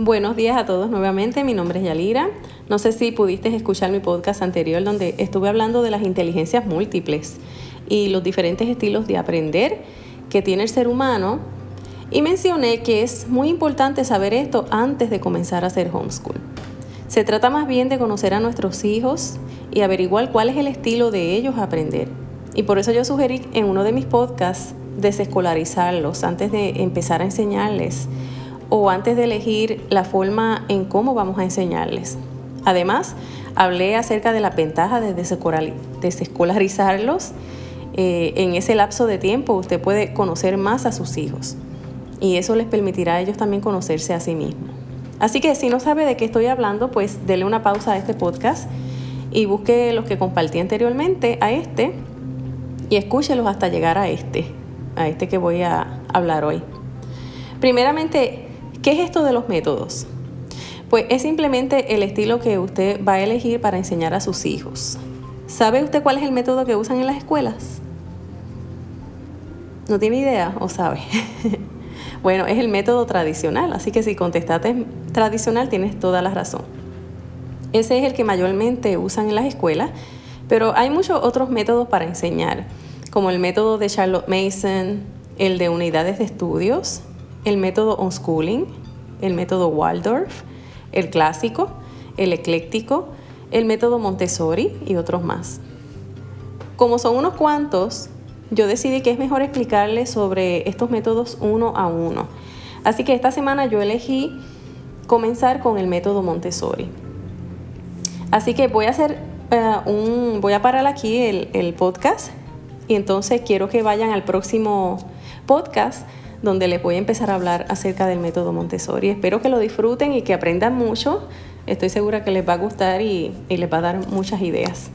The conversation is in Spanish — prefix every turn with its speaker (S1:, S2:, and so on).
S1: Buenos días a todos nuevamente, mi nombre es Yalira. No sé si pudiste escuchar mi podcast anterior donde estuve hablando de las inteligencias múltiples y los diferentes estilos de aprender que tiene el ser humano y mencioné que es muy importante saber esto antes de comenzar a hacer homeschool. Se trata más bien de conocer a nuestros hijos y averiguar cuál es el estilo de ellos a aprender. Y por eso yo sugerí en uno de mis podcasts desescolarizarlos antes de empezar a enseñarles o antes de elegir la forma en cómo vamos a enseñarles. Además, hablé acerca de la ventaja de desescolarizarlos. Eh, en ese lapso de tiempo usted puede conocer más a sus hijos y eso les permitirá a ellos también conocerse a sí mismos. Así que si no sabe de qué estoy hablando, pues dele una pausa a este podcast y busque los que compartí anteriormente a este y escúchelos hasta llegar a este, a este que voy a hablar hoy. Primeramente, ¿qué es esto de los métodos? Pues es simplemente el estilo que usted va a elegir para enseñar a sus hijos. ¿Sabe usted cuál es el método que usan en las escuelas? ¿No tiene idea o sabe? bueno, es el método tradicional, así que si contestaste tradicional tienes toda la razón. Ese es el que mayormente usan en las escuelas, pero hay muchos otros métodos para enseñar, como el método de Charlotte Mason, el de unidades de estudios, el método unschooling, el método Waldorf, el clásico, el ecléctico, el método Montessori y otros más. Como son unos cuantos, yo decidí que es mejor explicarles sobre estos métodos uno a uno. Así que esta semana yo elegí comenzar con el método Montessori. Así que voy a hacer eh, un, voy a parar aquí el, el podcast y entonces quiero que vayan al próximo podcast donde les voy a empezar a hablar acerca del método Montessori. Espero que lo disfruten y que aprendan mucho. Estoy segura que les va a gustar y, y les va a dar muchas ideas.